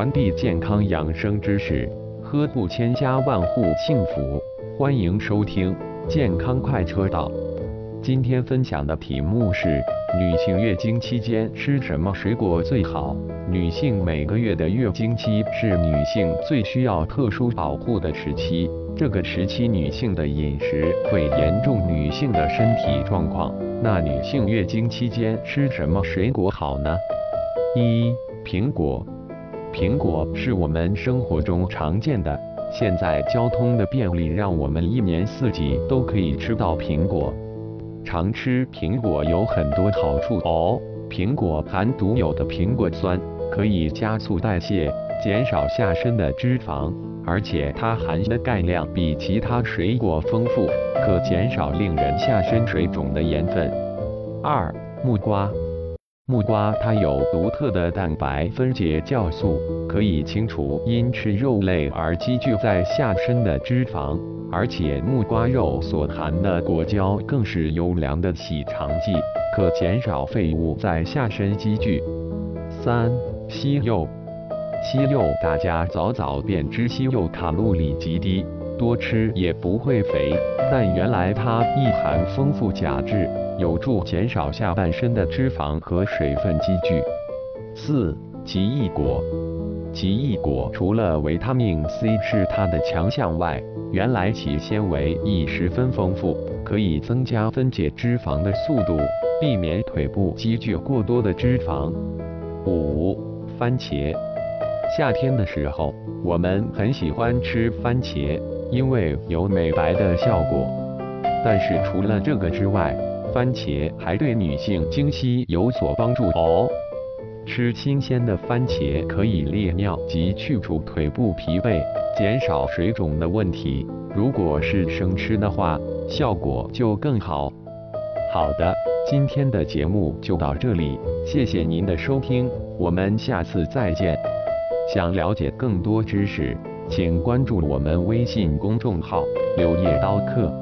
传递健康养生知识，呵护千家万户幸福。欢迎收听健康快车道。今天分享的题目是：女性月经期间吃什么水果最好？女性每个月的月经期是女性最需要特殊保护的时期，这个时期女性的饮食会严重女性的身体状况。那女性月经期间吃什么水果好呢？一、苹果。苹果是我们生活中常见的，现在交通的便利让我们一年四季都可以吃到苹果。常吃苹果有很多好处哦。苹果含独有的苹果酸，可以加速代谢，减少下身的脂肪，而且它含的钙量比其他水果丰富，可减少令人下身水肿的盐分。二、木瓜。木瓜它有独特的蛋白分解酵素，可以清除因吃肉类而积聚在下身的脂肪，而且木瓜肉所含的果胶更是优良的洗肠剂，可减少废物在下身积聚。三、西柚，西柚大家早早便知西柚卡路里极低，多吃也不会肥，但原来它亦含丰富钾质。有助减少下半身的脂肪和水分积聚。四、奇异果。奇异果除了维他命 C 是它的强项外，原来其纤维亦十分丰富，可以增加分解脂肪的速度，避免腿部积聚过多的脂肪。五、番茄。夏天的时候，我们很喜欢吃番茄，因为有美白的效果。但是除了这个之外，番茄还对女性经期有所帮助哦。吃新鲜的番茄可以利尿及去除腿部疲惫，减少水肿的问题。如果是生吃的话，效果就更好。好的，今天的节目就到这里，谢谢您的收听，我们下次再见。想了解更多知识，请关注我们微信公众号“柳叶刀客”。